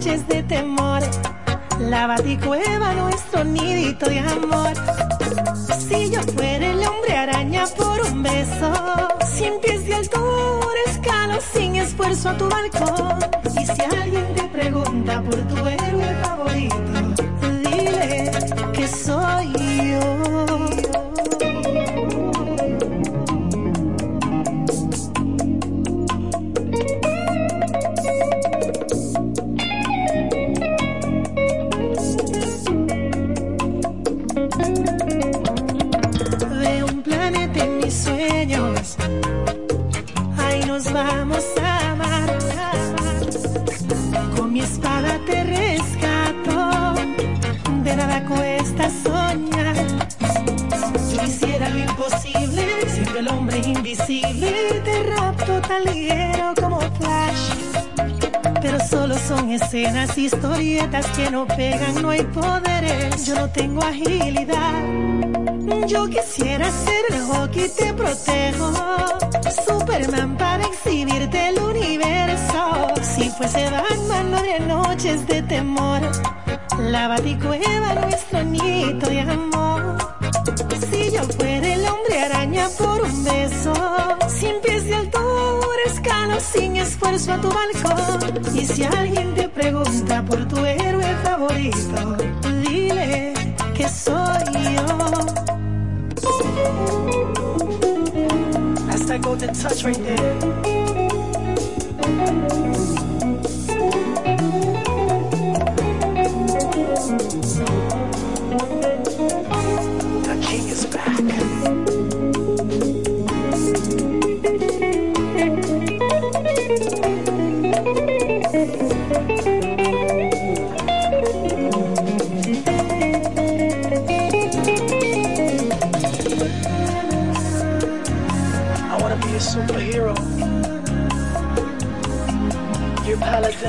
noches de temor. La baticueva, nuestro nidito de amor. Si yo fuera el hombre araña por un beso, sin pies de altura, escalo sin esfuerzo a tu balcón. Y si alguien te pregunta por tu héroe escenas, historietas que no pegan, no hay poderes. Yo no tengo agilidad. Yo quisiera ser el hockey, te protejo. Superman para exhibirte el universo. Si fuese Batman, no habría noches de temor. La baticueva, nuestro nito de amor. Si yo fuera el hombre araña por un beso, sin pies de altura, escalo sin esfuerzo a tu balcón. Y si alguien te pregunta por tu héroe favorito, dile que soy yo. That's that golden touch right there.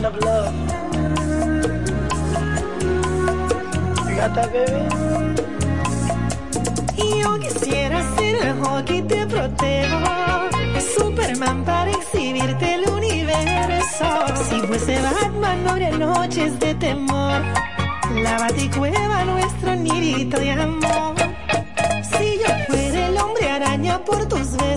Paladin of? Yo quisiera ser el hockey, te protejo. Superman para exhibirte el universo. Si fuese Batman, no habría noches de temor. La baticueva, nuestro nidito de amor. Si yo fuera el hombre araña por tus besos,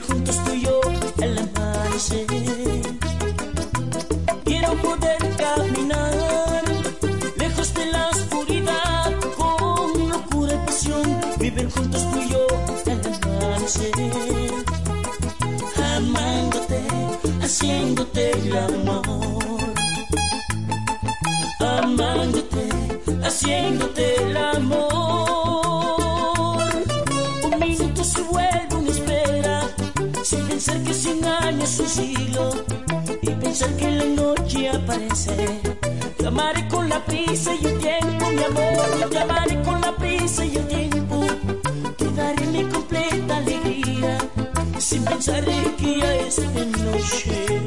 juntos tú y yo el amanecer. Aparece. Te con la prisa y el tiempo, mi amor, te amaré con la prisa y el tiempo. Te daré mi completa alegría, sin pensar que ya es de noche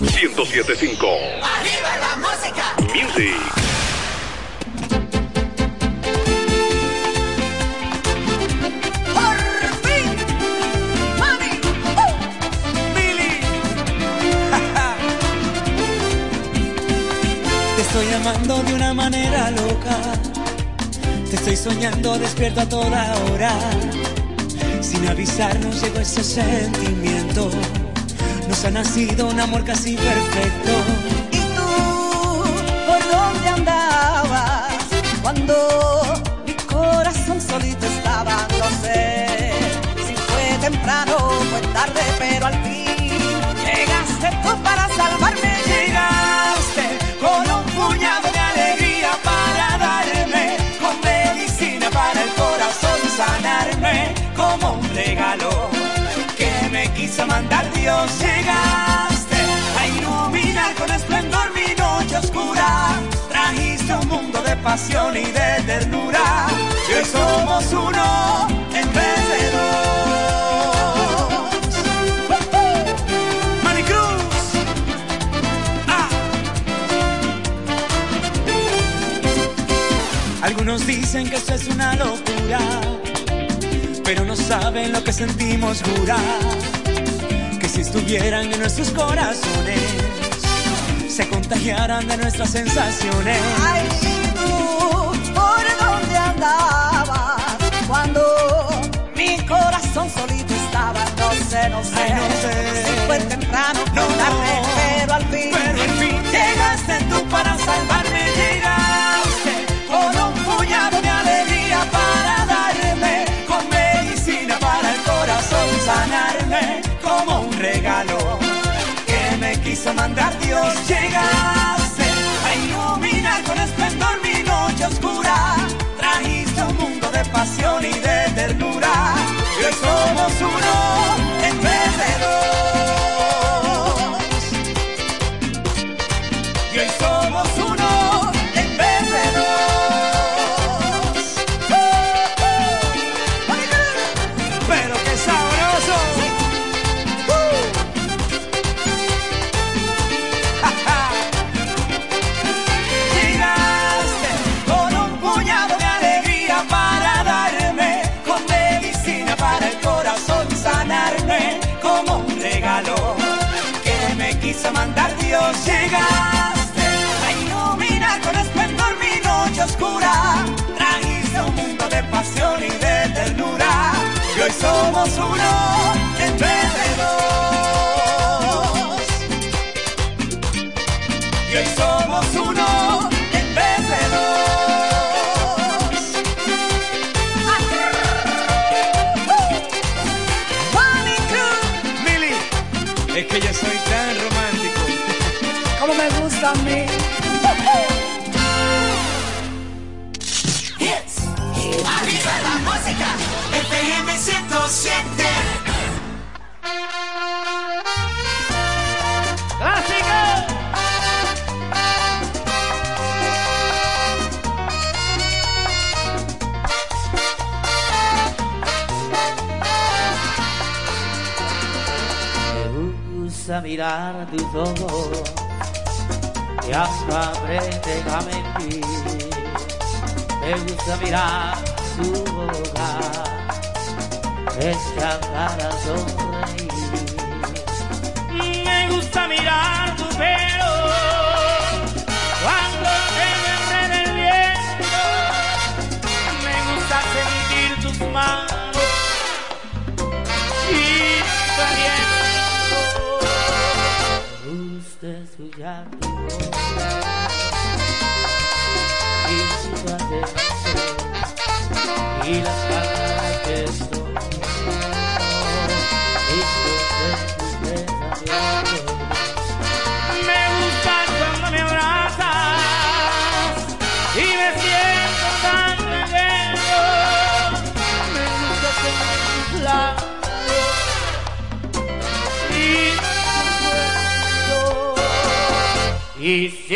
1075. ¡Arriba la música! Music. ¡Uh! estoy amando de una manera loca. Te estoy soñando despierto a toda hora. Sin avisarnos llegó ese sentimiento nos ha nacido un amor casi perfecto. ¿Y tú por dónde andabas cuando mi corazón solito estaba? No sé si fue temprano fue tarde, pero al fin llegaste tú para salvarme. Llegaste con un puñado. quiso mandar Dios, llegaste a iluminar con esplendor mi noche oscura. Trajiste un mundo de pasión y de ternura. Y hoy somos uno en vez de dos. Ah. Algunos dicen que eso es una locura pero no saben lo que sentimos jurar si estuvieran en nuestros corazones, se contagiaran de nuestras sensaciones. Ay, ¿y tú, ¿por dónde andabas cuando mi corazón solito estaba? No sé, no sé, no sé. si fue temprano, no, tarde, pero al fin, pero al fin llegaste tú para salvarme. quiso mandar Dios. Llegaste a iluminar con esplendor mi noche oscura. Trajiste un mundo de pasión y de ternura. Y hoy somos un y de ternura, y hoy somos uno entre dos. Y hoy somos uno entre dos. Mili, es que yo soy tan romántico. Como me gusta a mí. mirar tus ojos y hasta aprenden a mentir. Me gusta mirar tu boca, esta cara sonreír. Me gusta mirar. y la espalda la que estoy. Y yo te Me gusta cuando me abrazas y me siento tan bello. Me gusta tener tus labios y tu cuerpo. Y si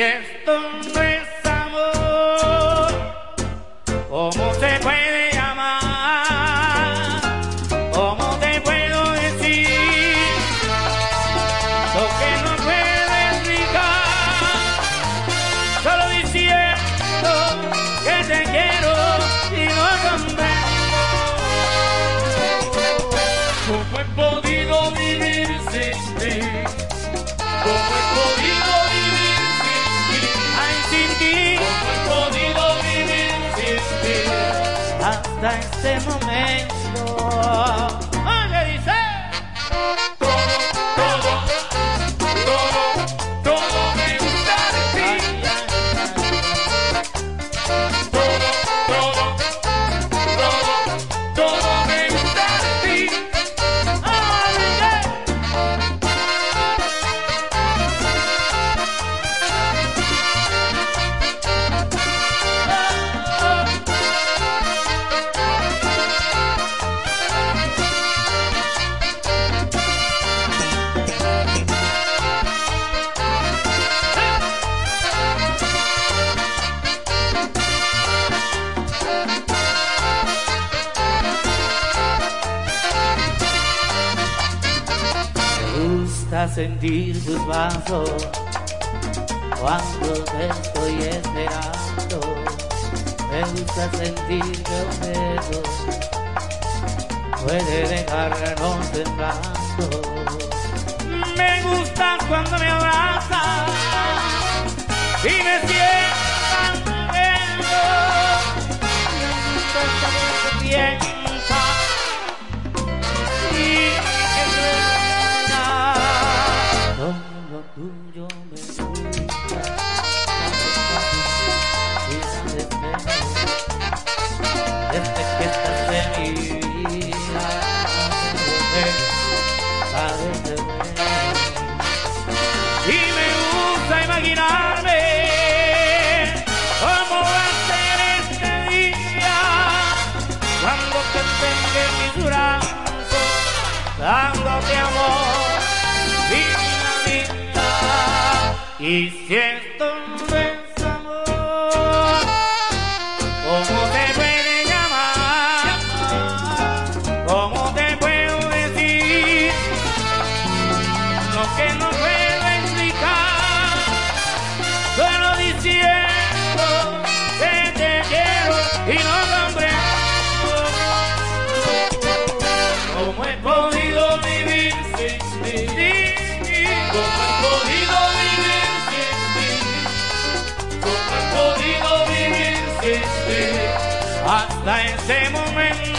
sentir tus brazos cuando te estoy esperando. Me gusta sentir tus besos, puede dejarnos temblando. Me gusta cuando me abrazas. hasta ese momento.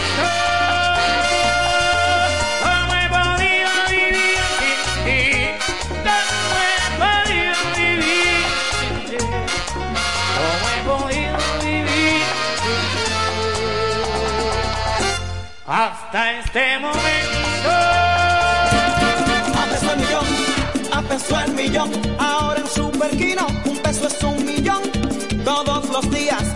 No he podido vivir sin no he podido vivir sin no he podido vivir. Hasta este momento. A peso el millón, a peso el millón, ahora en Superquino, un peso es un millón, todos los días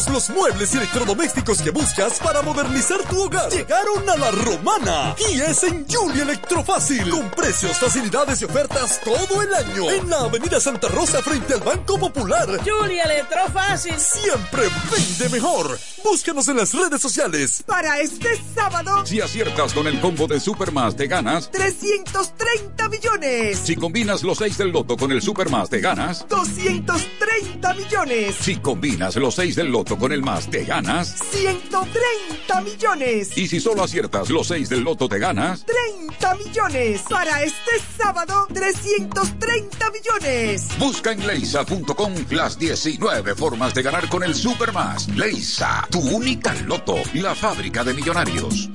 Todos los muebles y electrodomésticos que buscas para modernizar tu hogar llegaron a la romana y es en Julia Electrofácil con precios, facilidades y ofertas todo el año en la Avenida Santa Rosa frente al Banco Popular. Julia Electrofácil Siempre vende mejor. Búscanos en las redes sociales. Para este sábado, Si aciertas con el combo de Supermas te ganas. 330 millones. Si combinas los 6 del loto con el Supermas te ganas. 230 millones. Si combinas los 6 del loto con el más te ganas. 130 millones. Y si solo aciertas los 6 del loto te ganas. 30 millones. Para este sábado, 330 millones. Busca en leisa.com las 19 formas de ganar con el Supermas. Leisa, tu única loto, la fábrica de millonarios.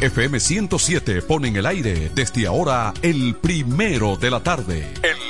FM 107 pone en el aire desde ahora el primero de la tarde. El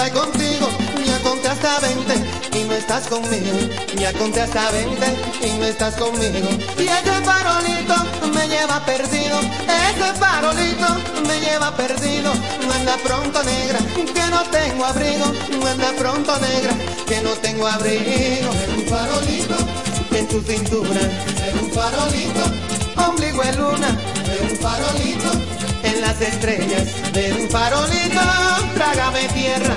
Conté contigo, ya conté hasta 20 y no estás conmigo. Ya conté hasta 20 y no estás conmigo. Y ese farolito me lleva perdido, ese farolito me lleva perdido. No anda pronto negra, que no tengo abrigo. No anda pronto negra, que no tengo abrigo. Es un farolito en tu cintura, es un farolito, ombligo de luna, es un farolito las estrellas de un farolito, trágame tierra.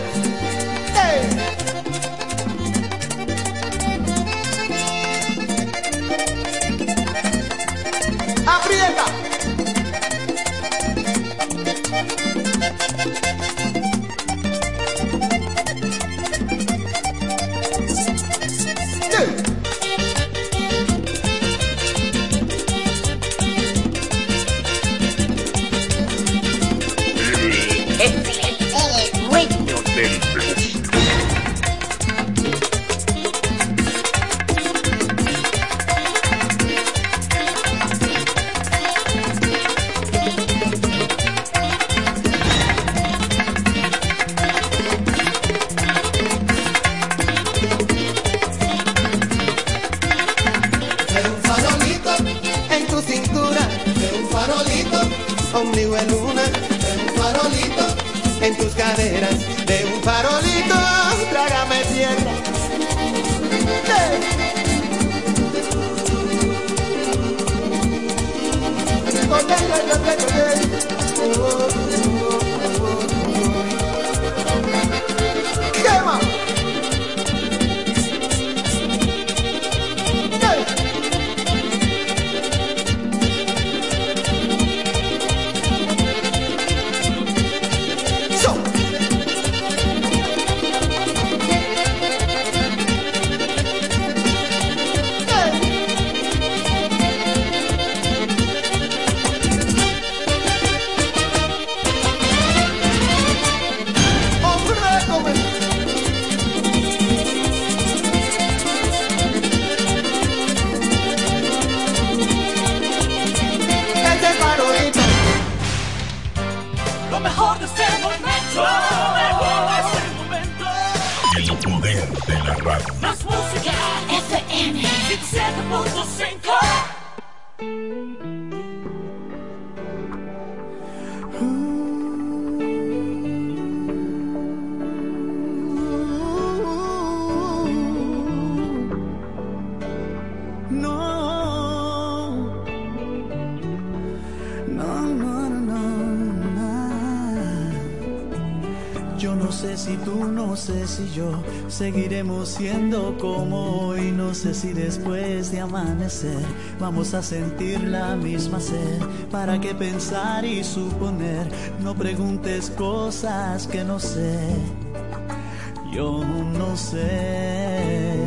Sé si yo seguiremos siendo como hoy. No sé si después de amanecer vamos a sentir la misma sed. ¿Para qué pensar y suponer? No preguntes cosas que no sé. Yo no sé.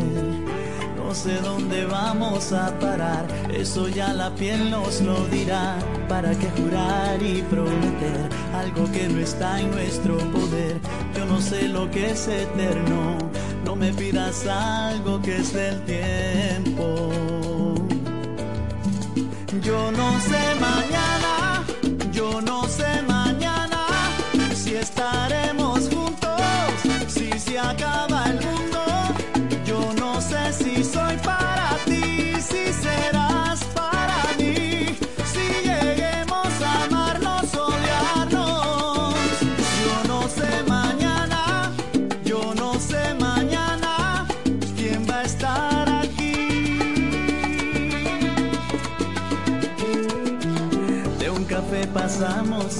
No sé dónde vamos a parar, eso ya la piel nos lo dirá. ¿Para qué jurar y prometer algo que no está en nuestro poder? Yo no sé lo que es eterno, no me pidas algo que es del tiempo. Yo no sé mañana,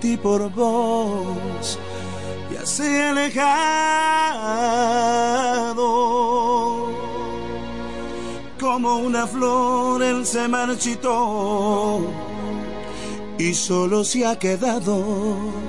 ti por vos ya se ha alejado. Como una flor él se marchitó y solo se ha quedado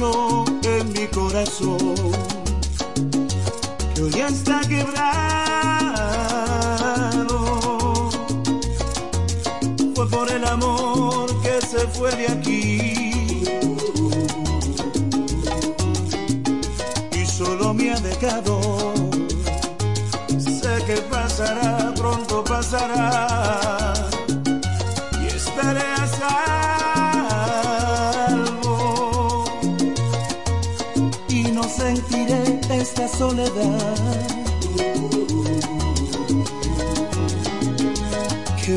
en mi corazón, que hoy está quebrado.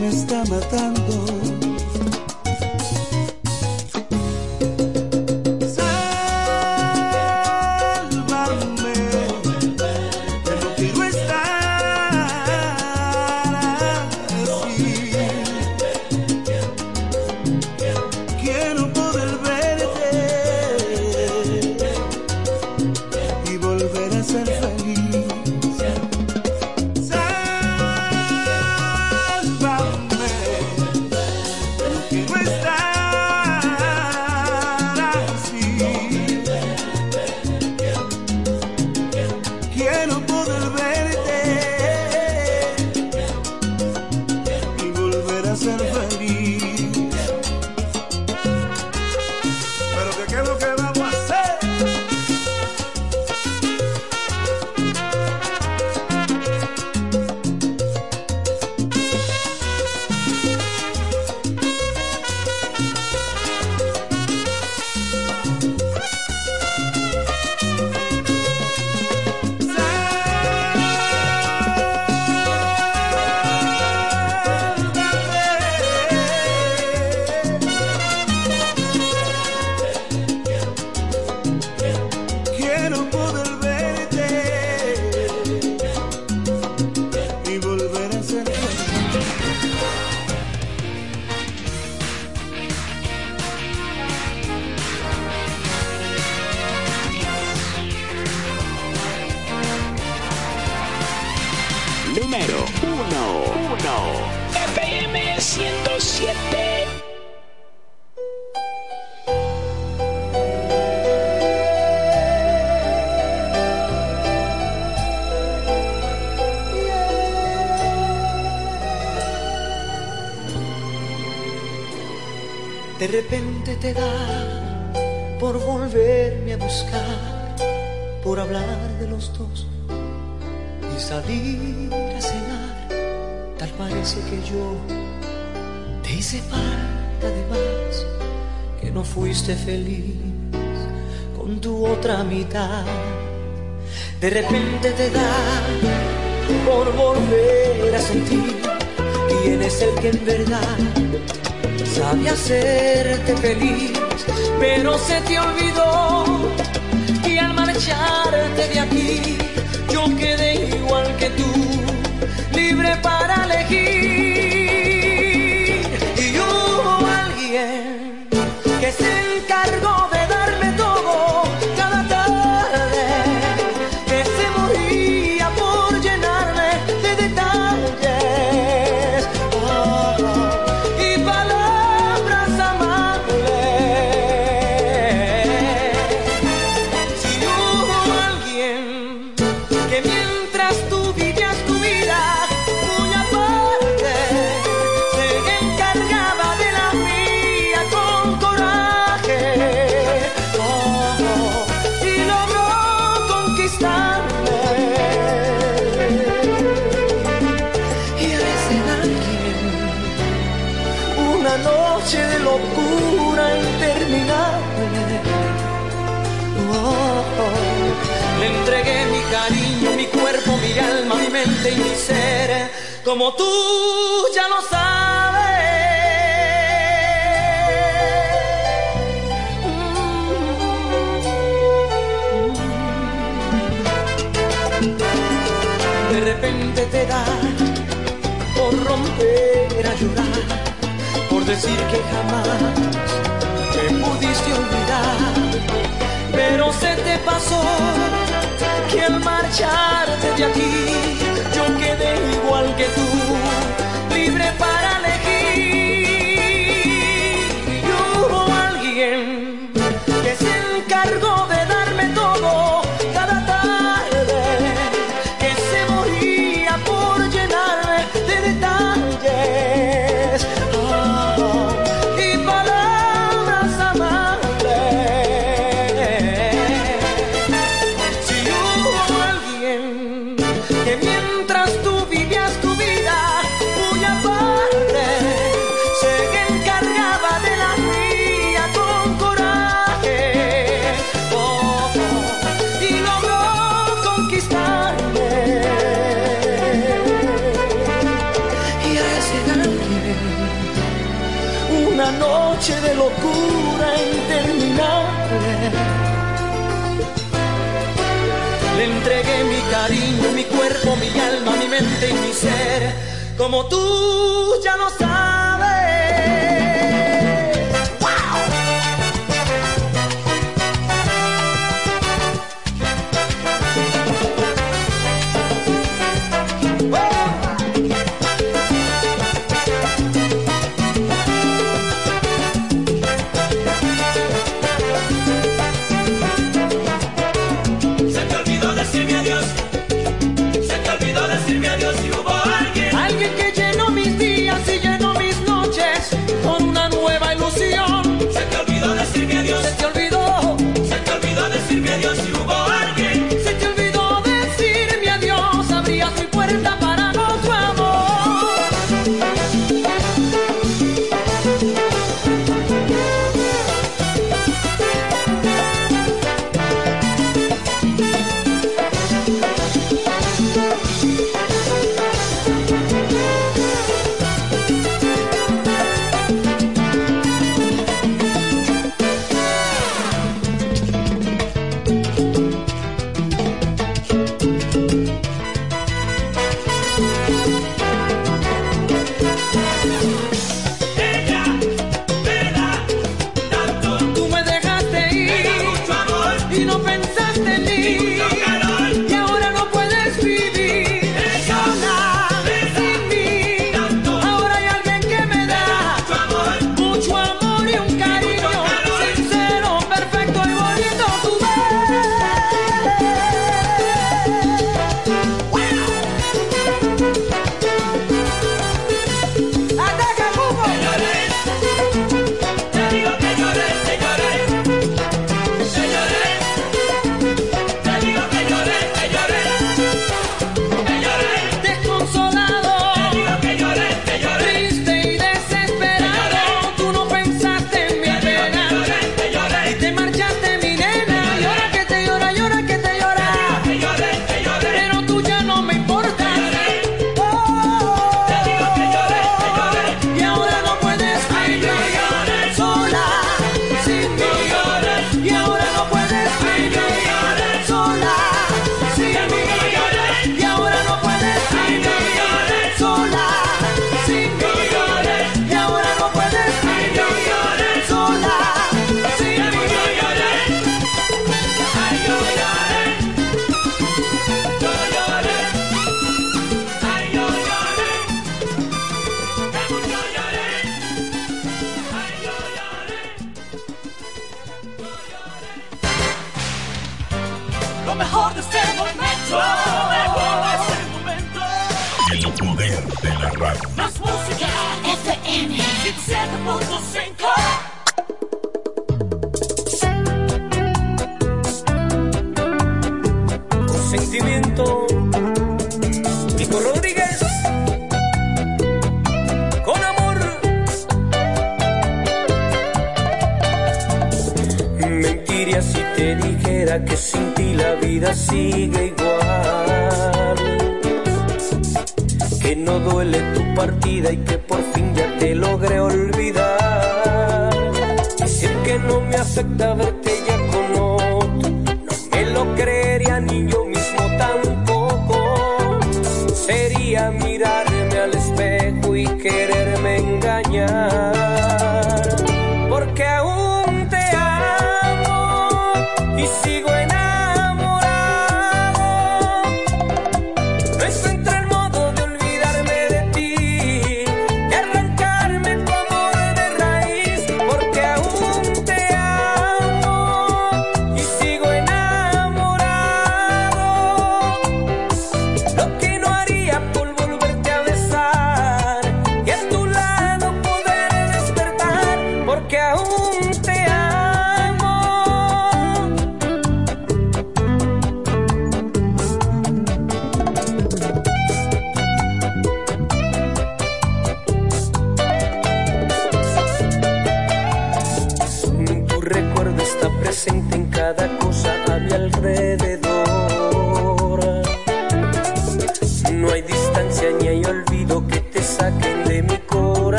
me está matando. de repente te da por volver a sentir quién es el que en verdad sabe hacerte feliz, pero se te olvidó y al marcharte de aquí yo quedé igual que tú, libre para elegir. y ser, como tú ya lo sabes. De repente te da por romper a llorar, por decir que jamás te pudiste olvidar, pero se te pasó que al marcharte de aquí que tú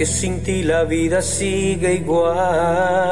que sin ti la vida sigue igual.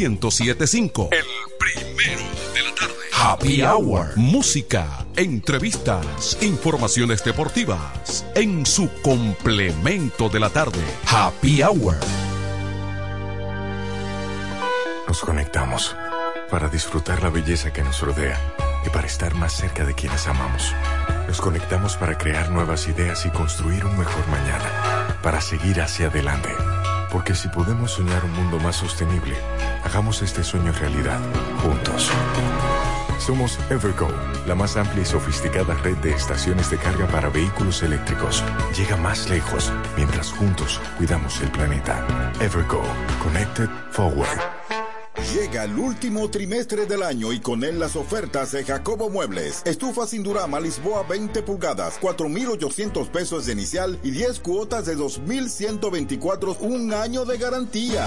1075. El primero de la tarde. Happy Hour. Música, entrevistas, informaciones deportivas. En su complemento de la tarde. Happy Hour. nos conectamos para disfrutar la belleza que nos rodea y para estar más cerca de quienes amamos. Nos conectamos para crear nuevas ideas y construir un mejor mañana, para seguir hacia adelante. Porque si podemos soñar un mundo más sostenible, hagamos este sueño realidad, juntos. Somos Evergo, la más amplia y sofisticada red de estaciones de carga para vehículos eléctricos. Llega más lejos mientras juntos cuidamos el planeta. Evergo, Connected Forward. Llega el último trimestre del año y con él las ofertas de Jacobo Muebles. Estufa sin Durama Lisboa 20 pulgadas, 4,800 pesos de inicial y 10 cuotas de 2,124, un año de garantía.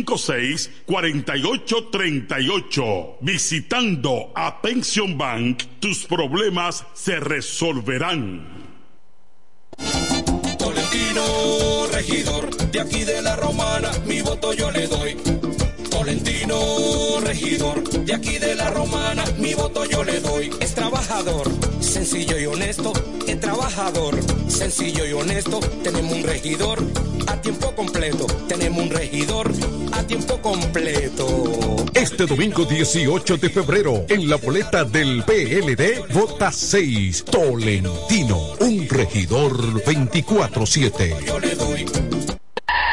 4838. Visitando a Pension Bank, tus problemas se resolverán. Tolentino, regidor, de aquí de la romana, mi voto yo le doy. Tolentino, regidor, de aquí de la romana, mi voto yo le doy. Es trabajador, sencillo y honesto, es trabajador, sencillo y honesto. Tenemos un regidor a tiempo completo, tenemos un regidor a tiempo completo. Este domingo 18 de febrero, en la boleta del PLD, vota 6, Tolentino, un regidor 24-7.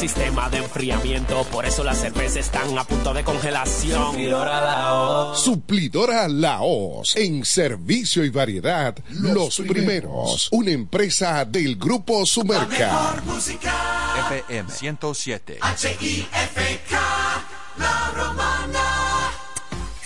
sistema de enfriamiento, por eso las cervezas están a punto de congelación. Suplidora la voz. Suplidora Laos, en servicio y variedad, los, primeros. Una empresa del Grupo Sumerca. FM 107. H-I-F-K, La Romana.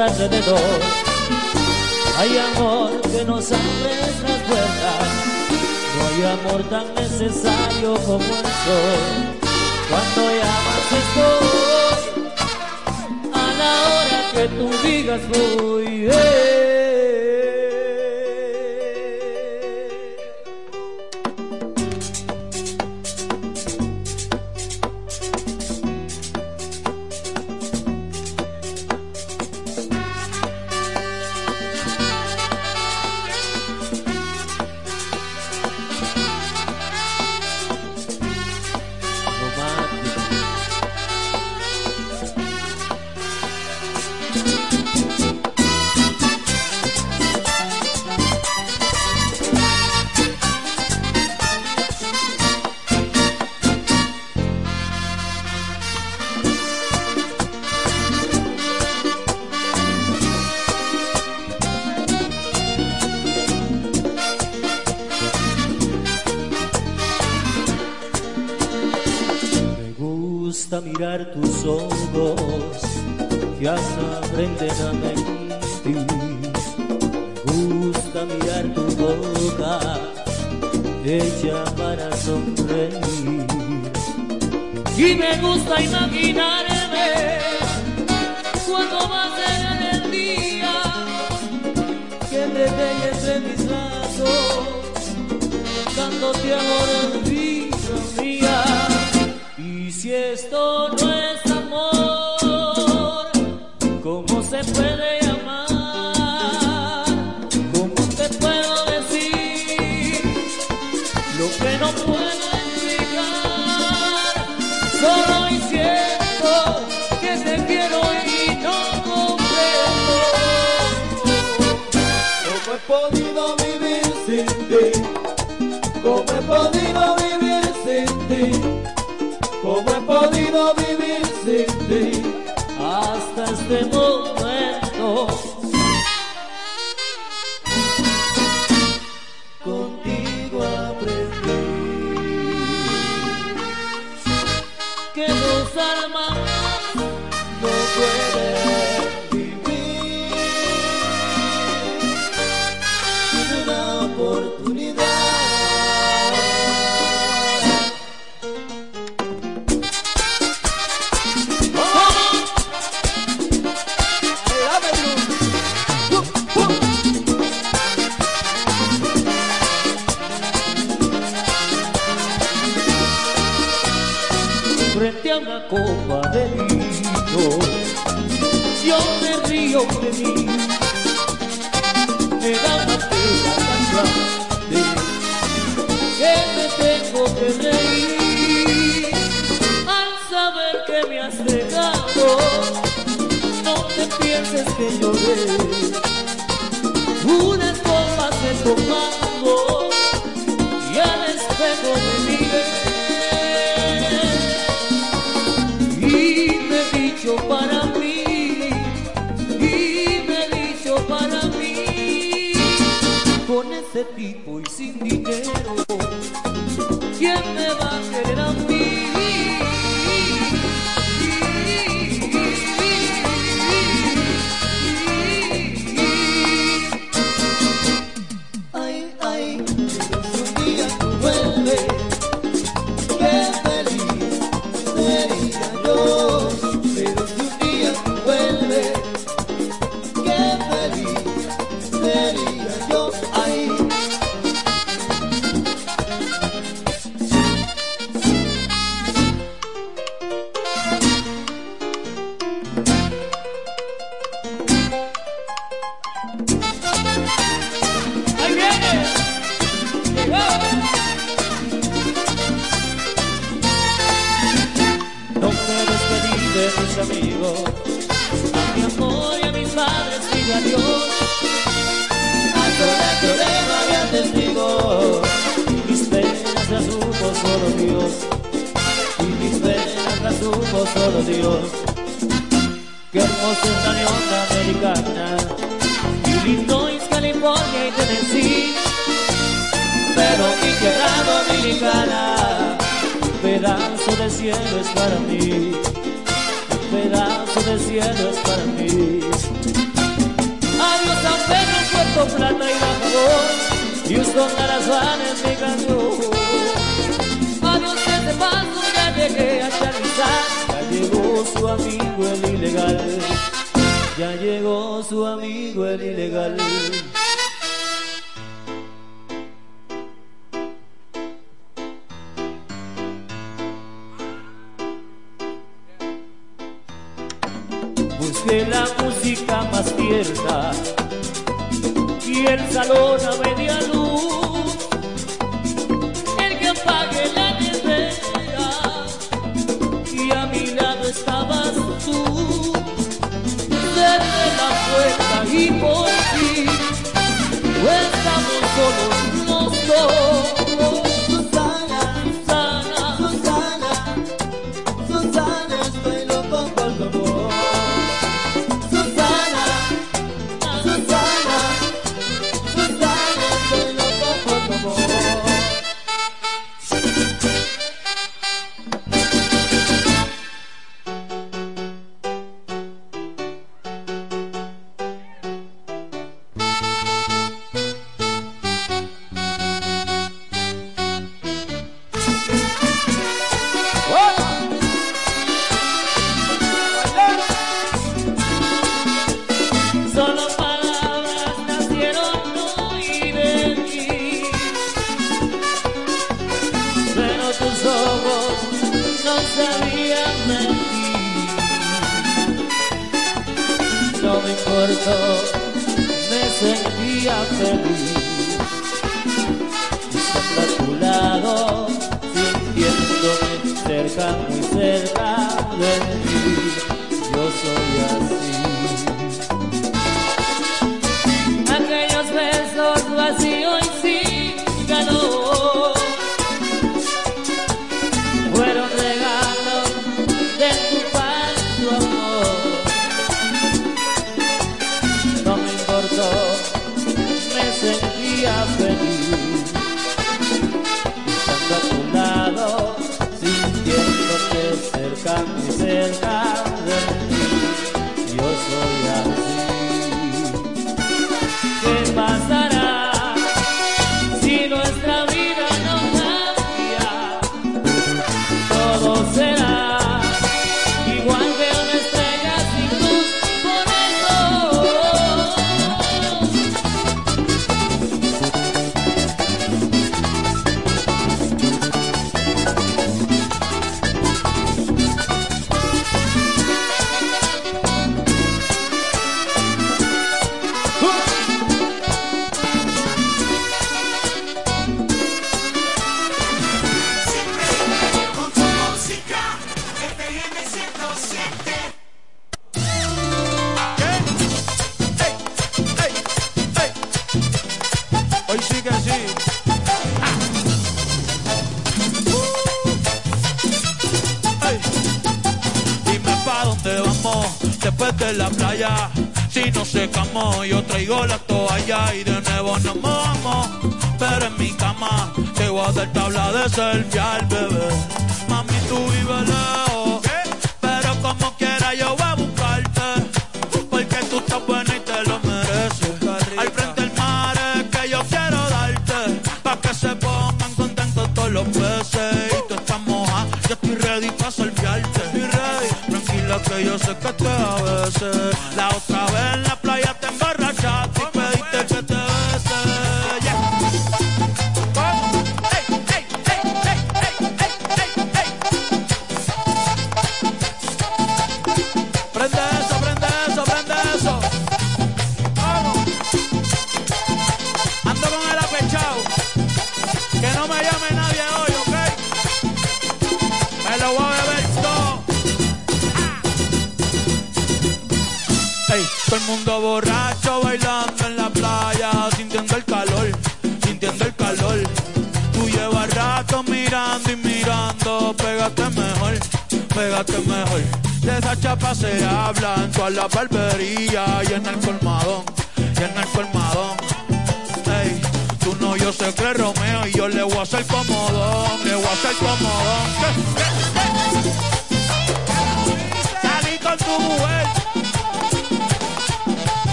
Alrededor. has no te pienses que lloré. Unas copas he tomado y al espejo me miré y me he dicho para mí. y me he dicho para mí Con ese tipo y sin dinero, ¿quién me va a querer a mí?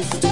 tú.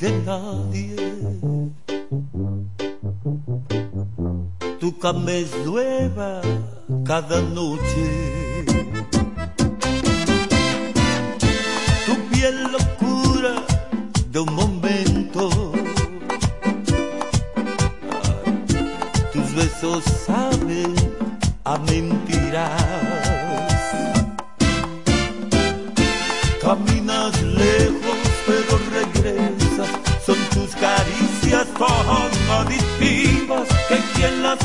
de nadie. Tu cama es nueva cada noche. Tu piel locura de un momento. Tus besos saben a mí como distintos que quien las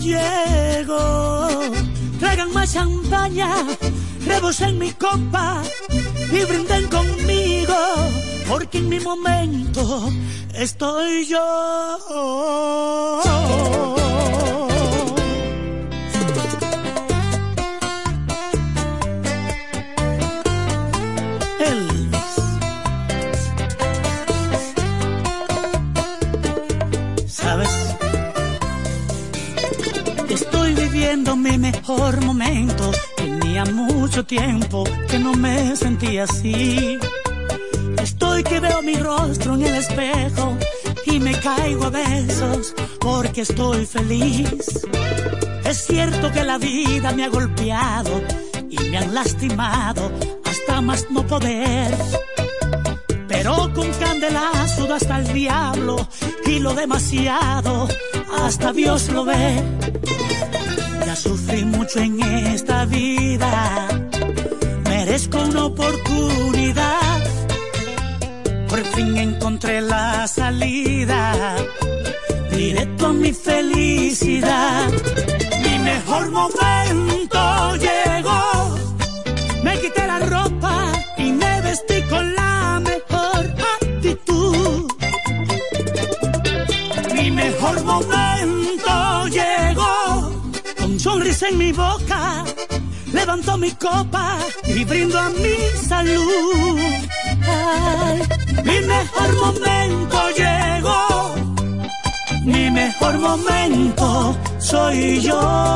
llegó. Traigan más champaña, rebosen mi copa y brinden conmigo, porque en mi momento estoy yo. Mi mejor momento. Tenía mucho tiempo que no me sentía así. Estoy que veo mi rostro en el espejo y me caigo a besos porque estoy feliz. Es cierto que la vida me ha golpeado y me han lastimado hasta más no poder. Pero con candelazo hasta el diablo y lo demasiado hasta Dios lo ve. Ya sufrí mucho en esta vida, merezco una oportunidad. Por fin encontré la salida, directo a mi felicidad. Mi mejor momento llegó, me quité la ropa y me vestí con la mejor actitud. Mi mejor momento sonrisa en mi boca, levanto mi copa y brindo a mi salud. Mi mejor momento llegó, mi mejor momento soy yo.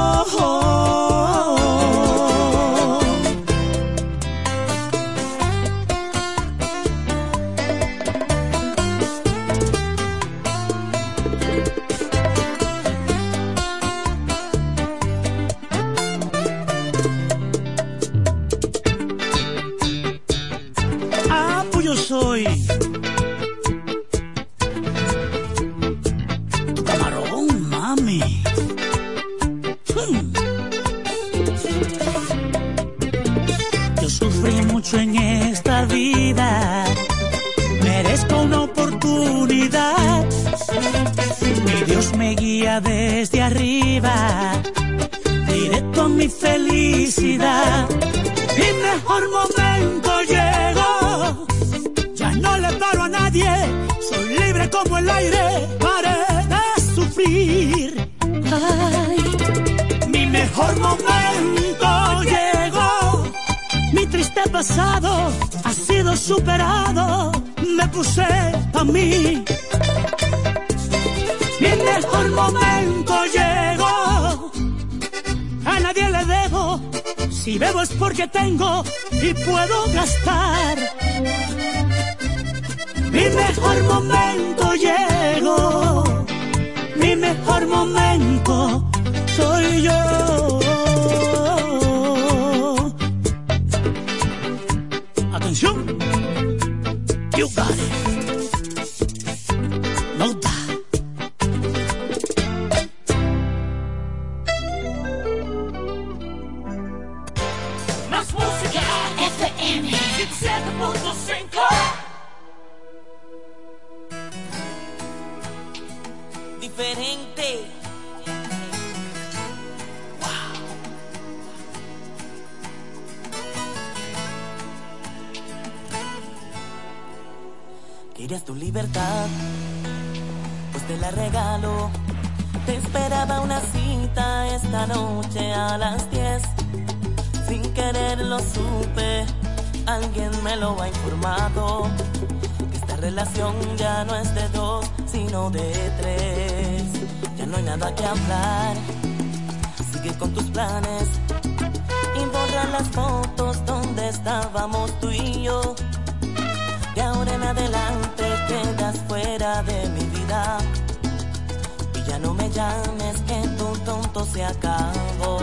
Soy tu camarón, mami. Hmm. Yo sufrí mucho en esta vida, merezco una oportunidad. Mi Dios me guía desde arriba, directo a mi felicidad. Mi mejor momento como el aire, paré de sufrir. Ay, mi mejor momento llegó, mi triste pasado ha sido superado, me puse a mí. Mi mejor momento llegó, a nadie le debo, si bebo es porque tengo y puedo gastar. Mi mejor momento llegó, mi mejor momento soy yo. tu libertad, pues te la regalo. Te esperaba una cita esta noche a las 10. Sin querer lo supe, alguien me lo ha informado. Que esta relación ya no es de dos, sino de tres. Ya no hay nada que hablar, sigue con tus planes. Y borra las fotos donde estábamos tú y yo adelante quedas fuera de mi vida. Y ya no me llames que tu tonto se acabó.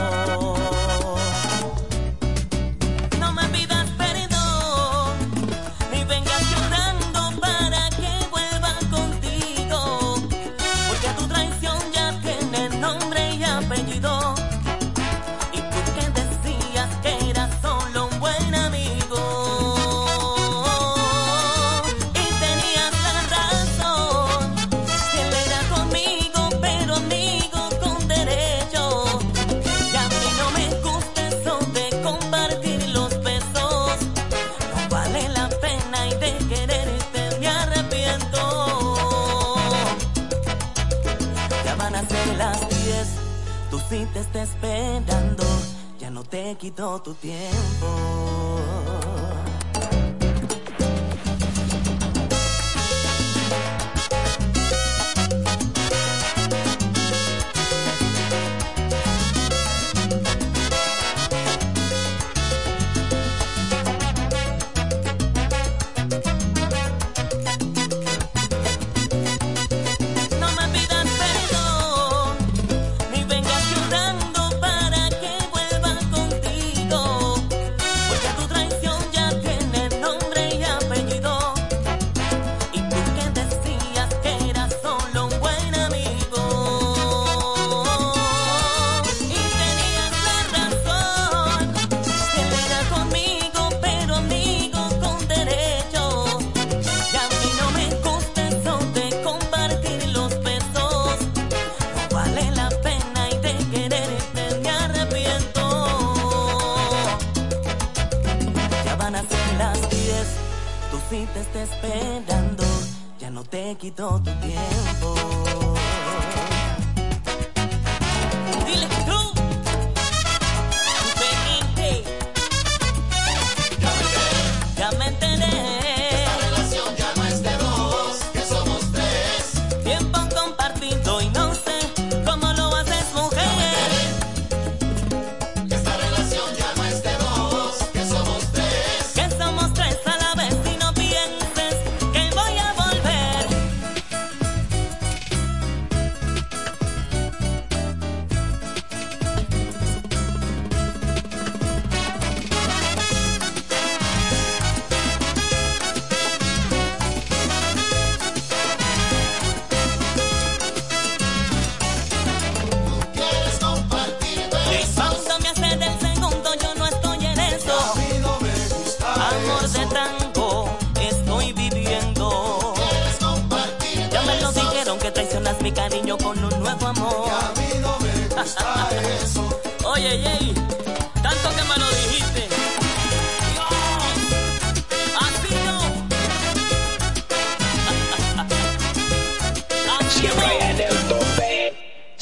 quitó tu tiempo.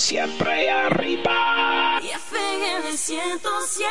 siempre arriba. Y FN 107.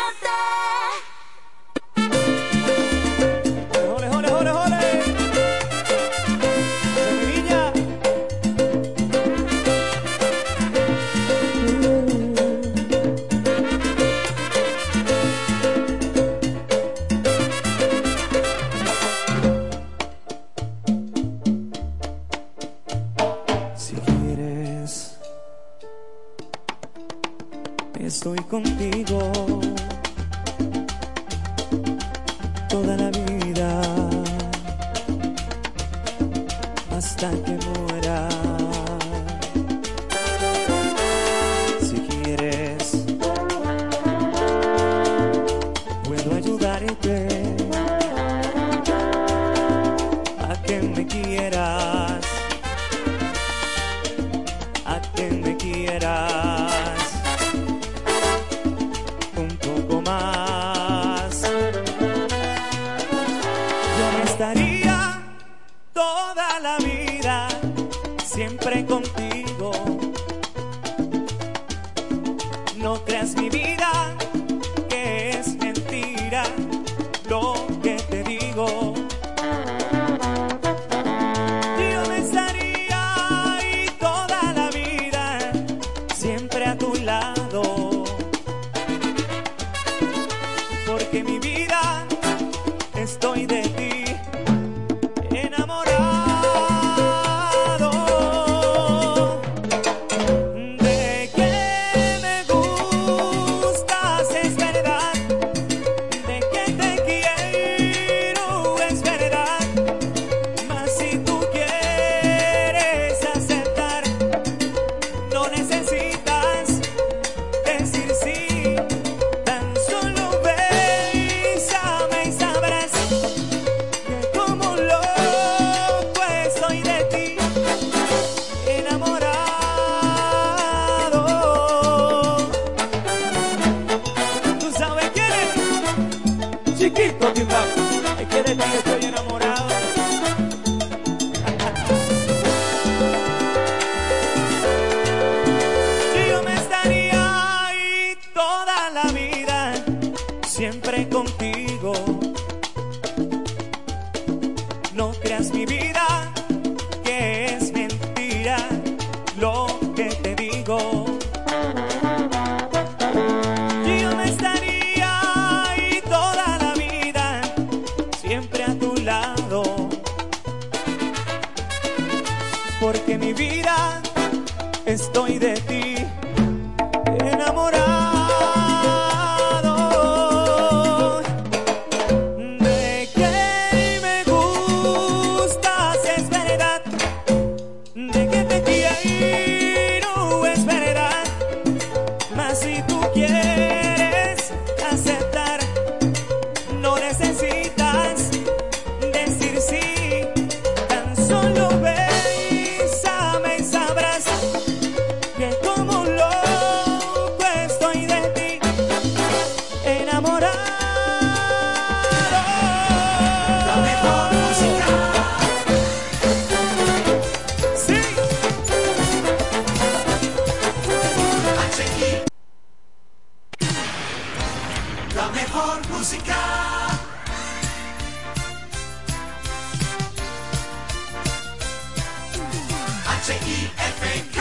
H-I-F-K,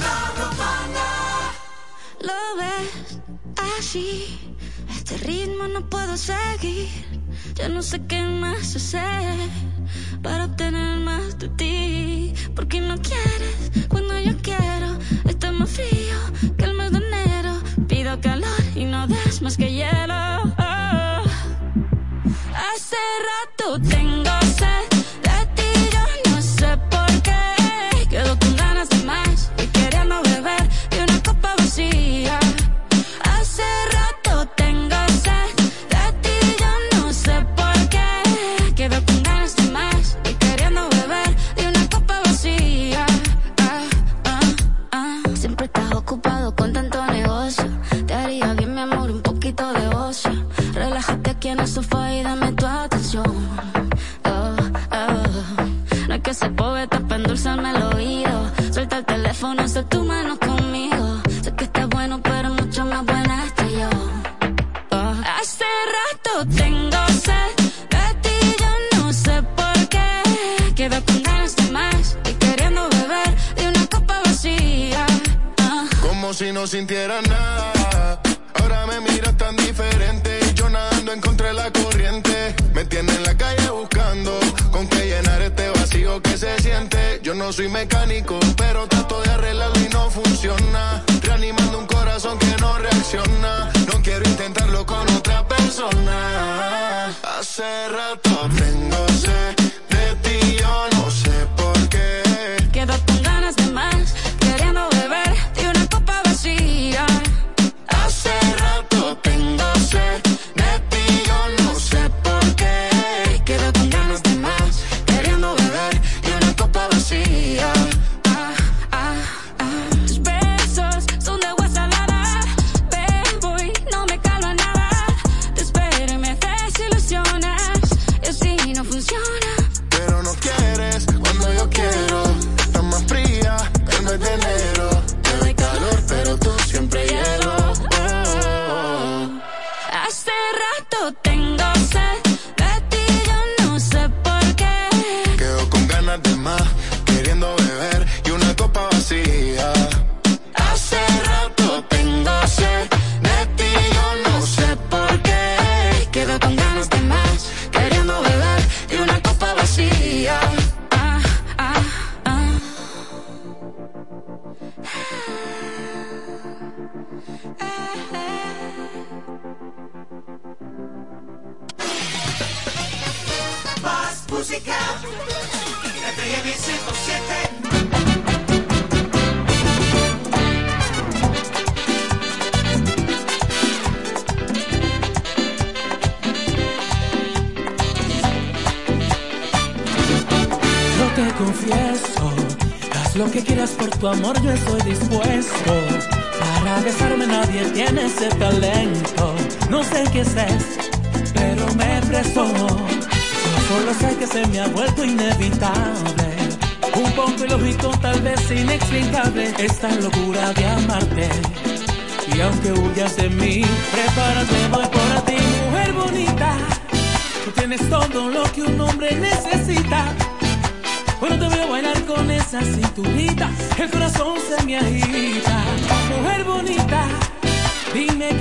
la romana. Lo ves así, este ritmo no puedo seguir. Yo no sé qué más hacer para obtener más de ti. Porque no quieres cuando yo quiero. Está más frío que el mes de enero. Pido calor y no das más que hielo.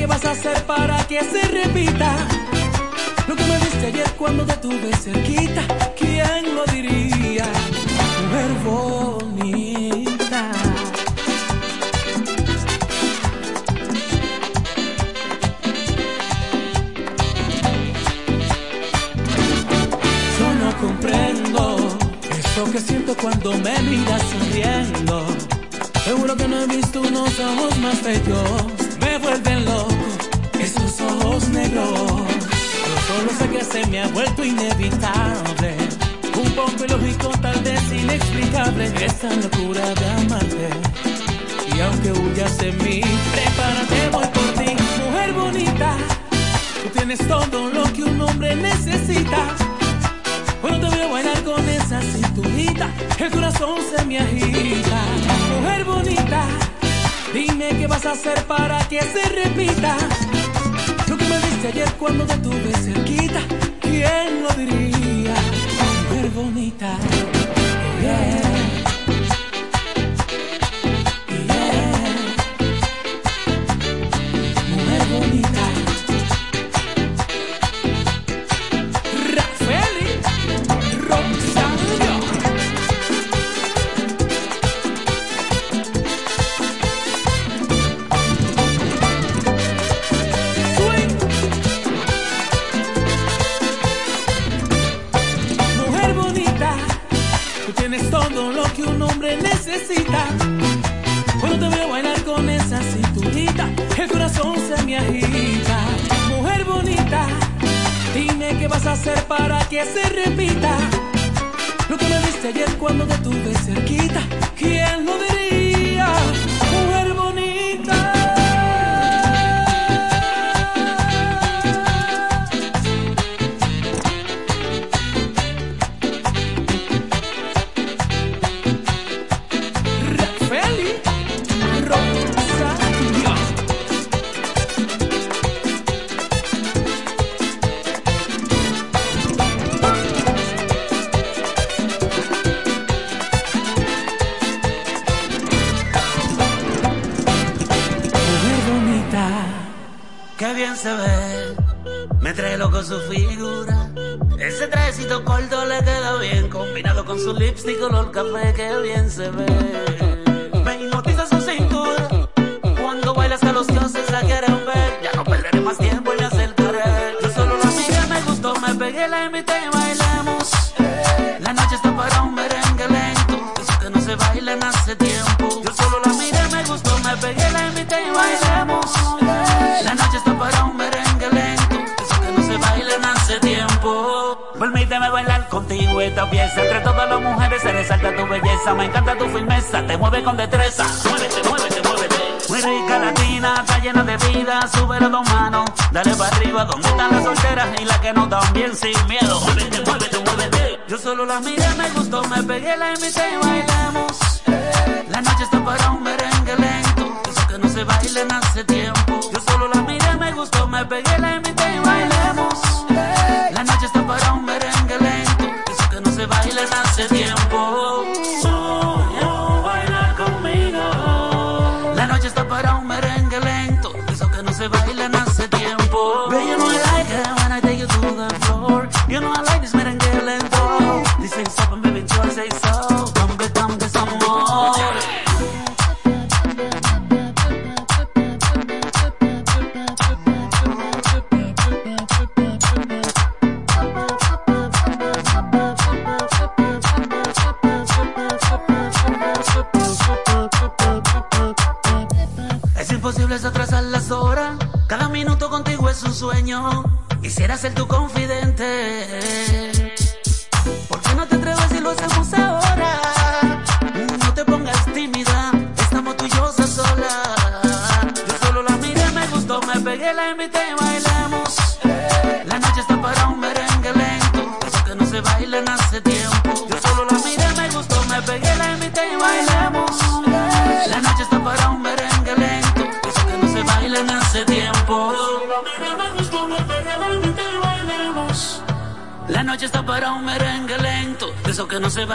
¿Qué vas a hacer para que se repita? Lo que me diste ayer cuando te tuve cerquita, ¿quién lo diría? Mujer bonita. Yo no comprendo eso que siento cuando me miras sonriendo. Seguro que no he visto unos ojos más bellos yo. Yo solo sé que se me ha vuelto inevitable. Un poco ilógico, tal vez inexplicable. Esta locura de amarte. Y aunque huyas de mí, prepárate, voy por ti. Mujer bonita, tú tienes todo lo que un hombre necesita. Cuando te veo bailar con esa cinturita, el corazón se me agita. Mujer bonita, dime qué vas a hacer para que se repita me diste ayer cuando te tuve cerquita. ¿Quién lo diría? Mujer bonita. Yeah.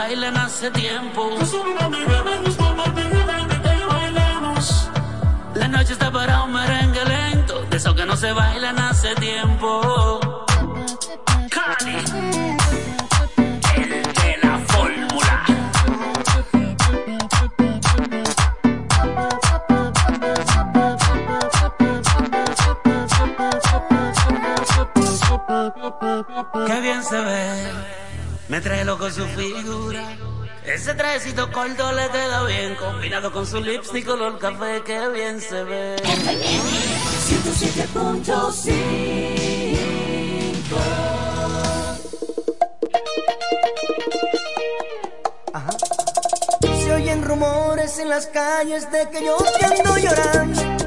bailan hace tiempo. corto le queda bien, combinado con su lipstick color café, que bien se ve. 107.5 Ajá. Se oyen rumores en las calles de que yo te ando llorando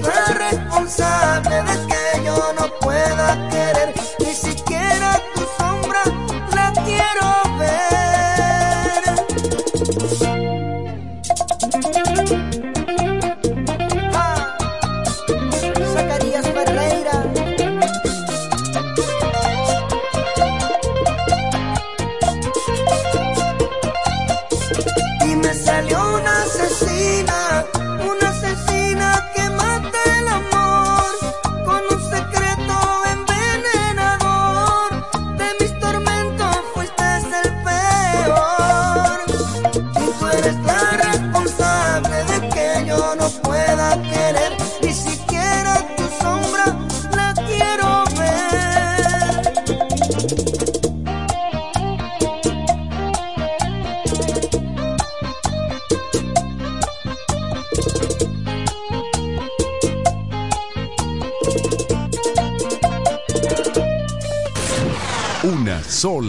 Responsable de que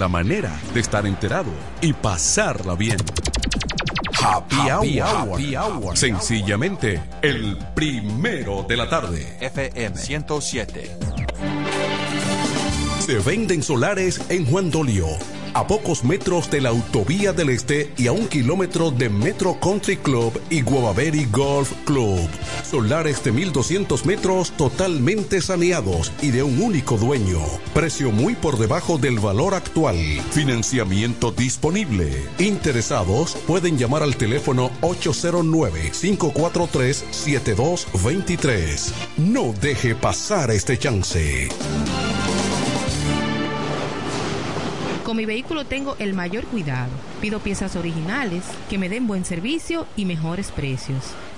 manera de estar enterado y pasarla bien. Happy, Happy hour. Sencillamente, el primero de la tarde. FM 107. Se venden solares en Juan Dolio a pocos metros de la Autovía del Este y a un kilómetro de Metro Country Club y Guavaberi Golf Club. Solares de 1200 metros totalmente saneados y de un único dueño. Precio muy por debajo del valor actual. Financiamiento disponible. Interesados pueden llamar al teléfono 809-543-7223. No deje pasar este chance. Con mi vehículo tengo el mayor cuidado. Pido piezas originales que me den buen servicio y mejores precios.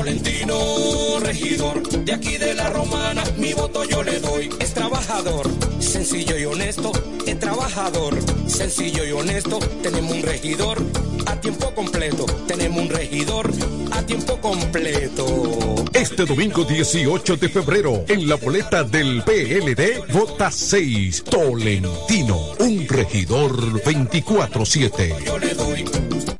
Tolentino, regidor, de aquí de la romana, mi voto yo le doy. Es trabajador, sencillo y honesto, es trabajador, sencillo y honesto. Tenemos un regidor a tiempo completo, tenemos un regidor a tiempo completo. Este domingo 18 de febrero, en la boleta del PLD, vota 6, Tolentino, un regidor 24-7.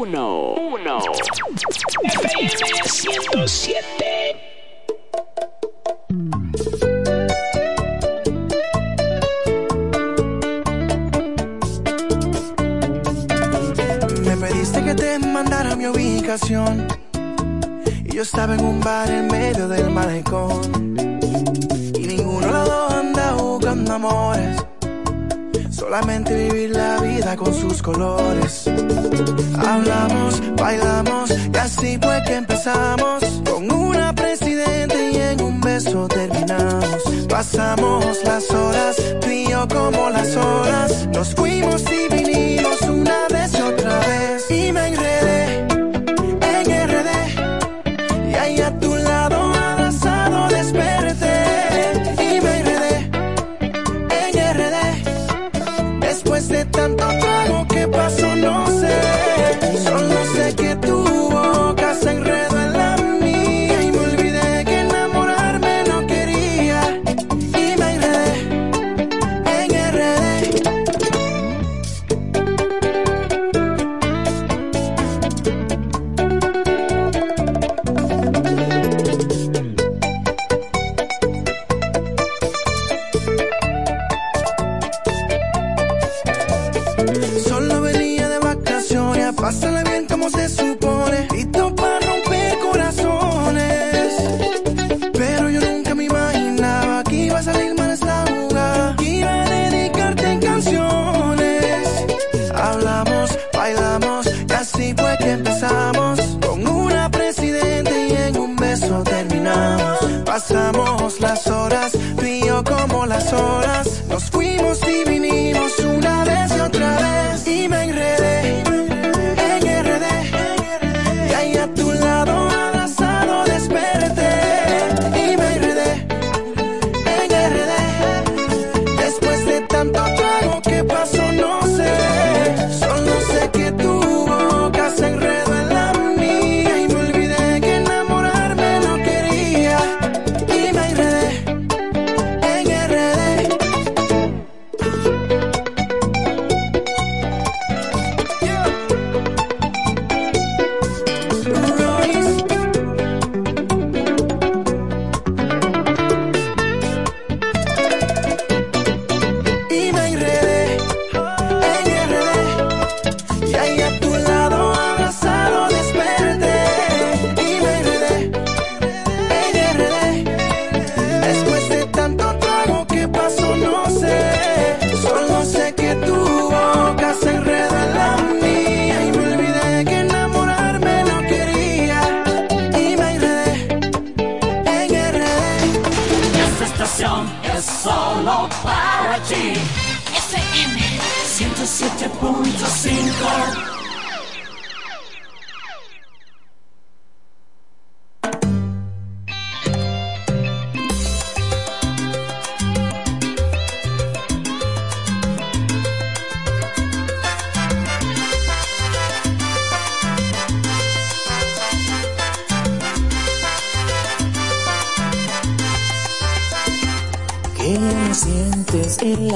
1. 1. FM 107. Me pediste que te mandara mi ubicación. Y yo estaba en un bar en medio del malecón. Y ninguno de los dos anda buscando amores. Solamente vivir la vida con sus colores. Hablamos, bailamos y así fue que empezamos. Con una presidente y en un beso terminamos. Pasamos las horas, tú y yo como las horas. Nos fuimos y vinimos una vez y otra vez. Y me enredé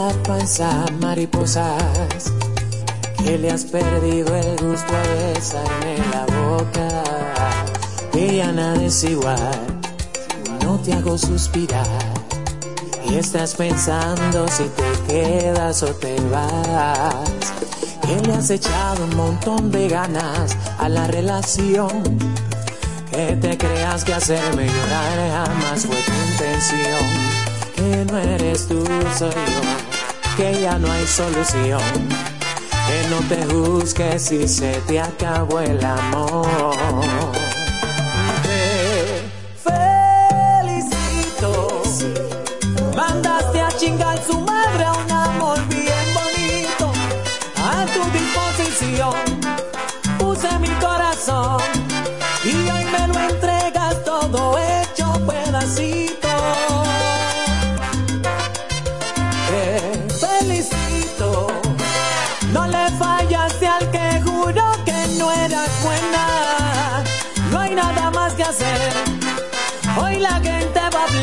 la panza mariposas, que le has perdido el gusto a besarme la boca, que ya nada es igual, no te hago suspirar, y estás pensando si te quedas o te vas, que le has echado un montón de ganas a la relación. Que te creas que hacerme llorar jamás fue tu intención. Que no eres tú, soy yo, que ya no hay solución, que no te juzgues si se te acabó el amor. Felicito, mandaste a chingar su madre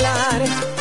gente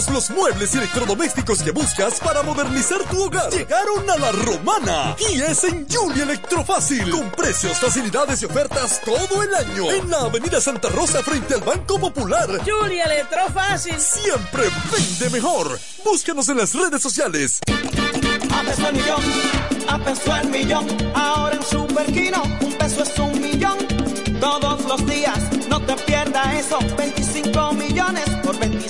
Todos los muebles y electrodomésticos que buscas para modernizar tu hogar llegaron a la romana y es en Julia Electrofácil con precios, facilidades y ofertas todo el año en la Avenida Santa Rosa frente al Banco Popular. Julia Electrofácil. Siempre vende mejor. Búscanos en las redes sociales. A peso el millón, a peso el millón. Ahora en Superquino, un peso es un millón. Todos los días, no te pierdas eso. 25 millones por 25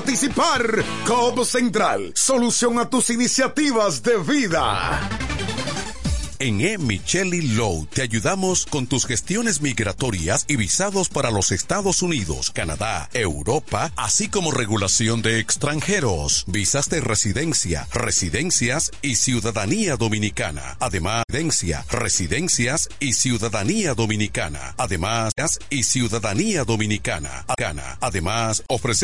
participar. Cobo Central, solución a tus iniciativas de vida. En E. Micheli Low te ayudamos con tus gestiones migratorias y visados para los Estados Unidos, Canadá, Europa, así como regulación de extranjeros, visas de residencia, residencias y ciudadanía dominicana. Además, residencia, residencias y ciudadanía dominicana. Además, y ciudadanía dominicana. Además,